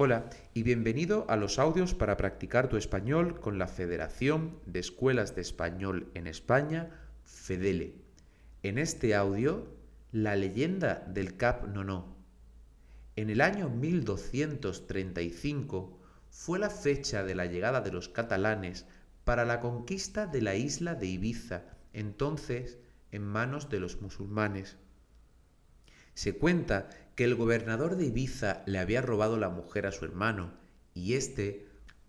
Hola y bienvenido a los audios para practicar tu español con la Federación de Escuelas de Español en España, FEDELE. En este audio, la leyenda del Cap Nono. En el año 1235 fue la fecha de la llegada de los catalanes para la conquista de la isla de Ibiza, entonces en manos de los musulmanes. Se cuenta que el gobernador de Ibiza le había robado la mujer a su hermano y éste,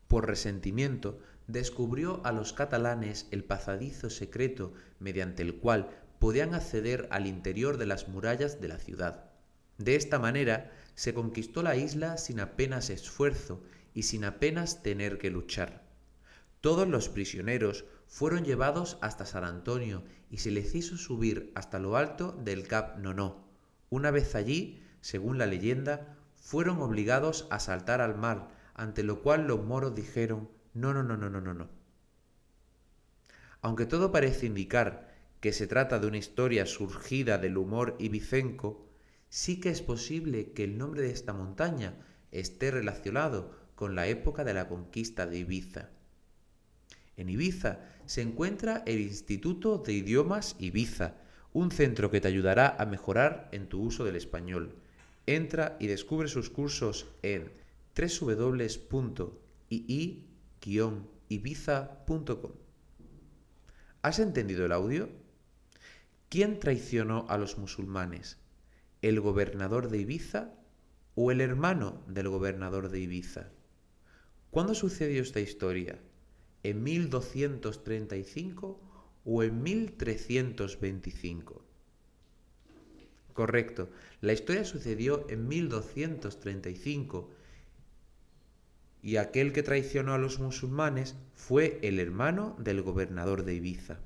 por resentimiento, descubrió a los catalanes el pasadizo secreto mediante el cual podían acceder al interior de las murallas de la ciudad. De esta manera se conquistó la isla sin apenas esfuerzo y sin apenas tener que luchar. Todos los prisioneros fueron llevados hasta San Antonio y se les hizo subir hasta lo alto del Cap Nono, una vez allí, según la leyenda, fueron obligados a saltar al mar, ante lo cual los moros dijeron no, no, no, no, no, no, no. Aunque todo parece indicar que se trata de una historia surgida del humor ibicenco, sí que es posible que el nombre de esta montaña esté relacionado con la época de la conquista de Ibiza. En Ibiza se encuentra el Instituto de Idiomas Ibiza, un centro que te ayudará a mejorar en tu uso del español. Entra y descubre sus cursos en www.ii-ibiza.com. ¿Has entendido el audio? ¿Quién traicionó a los musulmanes? ¿El gobernador de Ibiza o el hermano del gobernador de Ibiza? ¿Cuándo sucedió esta historia? ¿En 1235 o en 1325. Correcto, la historia sucedió en 1235 y aquel que traicionó a los musulmanes fue el hermano del gobernador de Ibiza.